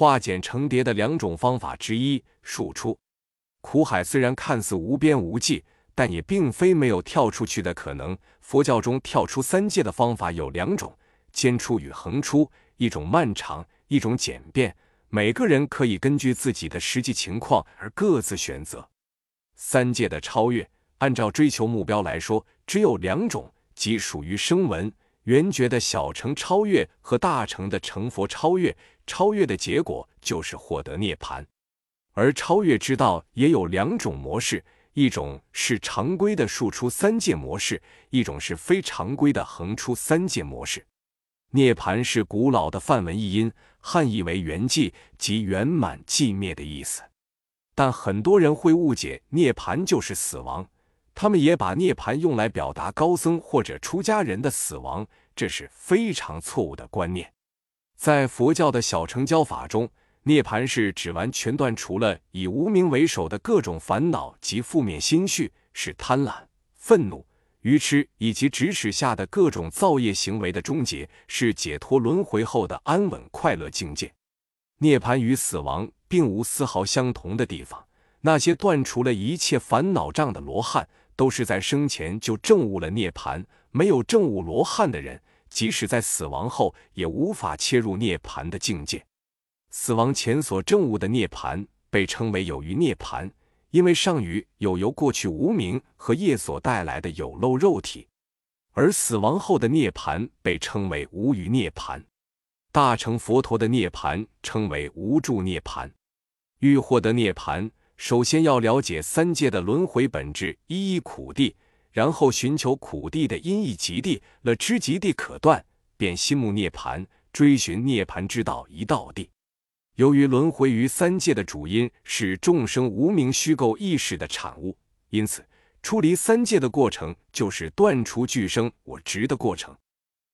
化茧成蝶的两种方法之一。数出苦海虽然看似无边无际，但也并非没有跳出去的可能。佛教中跳出三界的方法有两种：间出与横出，一种漫长，一种简便。每个人可以根据自己的实际情况而各自选择。三界的超越，按照追求目标来说，只有两种，即属于声闻圆觉的小乘超越和大乘的成佛超越。超越的结果就是获得涅槃。而超越之道也有两种模式，一种是常规的数出三界模式，一种是非常规的横出三界模式。涅槃是古老的梵文译音，汉译为圆寂，即圆满寂灭的意思。但很多人会误解涅槃就是死亡，他们也把涅槃用来表达高僧或者出家人的死亡，这是非常错误的观念。在佛教的小乘教法中，涅槃是指完全断除了以无名为首的各种烦恼及负面心绪，是贪婪、愤怒。愚痴以及指使下的各种造业行为的终结，是解脱轮回后的安稳快乐境界。涅槃与死亡并无丝毫相同的地方。那些断除了一切烦恼障的罗汉，都是在生前就证悟了涅槃；没有证悟罗汉的人，即使在死亡后，也无法切入涅槃的境界。死亡前所证悟的涅槃，被称为有余涅槃。因为上余有由过去无名和业所带来的有漏肉体，而死亡后的涅盘被称为无余涅盘。大乘佛陀的涅盘称为无住涅盘。欲获得涅盘，首先要了解三界的轮回本质，一一苦地，然后寻求苦地的因义极地，了知极地可断，便心目涅盘，追寻涅盘之道一道地。由于轮回于三界的主因是众生无名虚构意识的产物，因此出离三界的过程就是断除俱生我执的过程。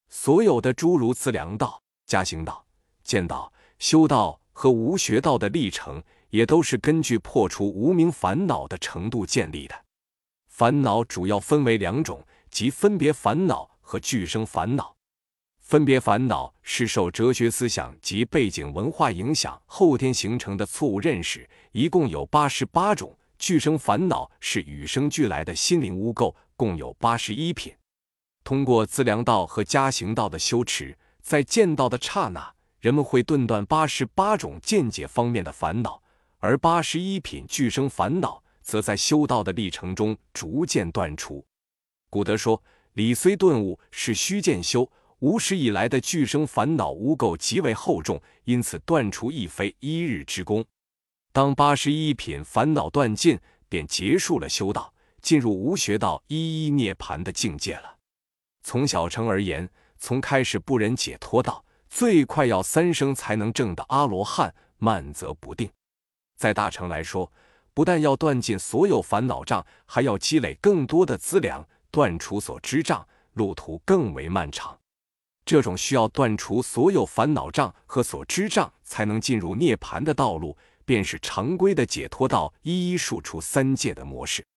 所有的诸如资粮道、加行道、见道、修道和无学道的历程，也都是根据破除无名烦恼的程度建立的。烦恼主要分为两种，即分别烦恼和俱生烦恼。分别烦恼是受哲学思想及背景文化影响，后天形成的错误认识，一共有八十八种。俱生烦恼是与生俱来的心灵污垢，共有八十一品。通过资粮道和加行道的修持，在见道的刹那，人们会顿断八十八种见解方面的烦恼，而八十一品俱生烦恼则在修道的历程中逐渐断除。古德说：“理虽顿悟，是虚渐修。”无始以来的俱生烦恼污垢极为厚重，因此断除亦非一日之功。当八十一品烦恼断尽，便结束了修道，进入无学道一一涅盘的境界了。从小乘而言，从开始不忍解脱道，最快要三生才能证的阿罗汉，慢则不定。在大乘来说，不但要断尽所有烦恼障，还要积累更多的资粮，断除所知障，路途更为漫长。这种需要断除所有烦恼障和所知障，才能进入涅槃的道路，便是常规的解脱道一一数出三界的模式。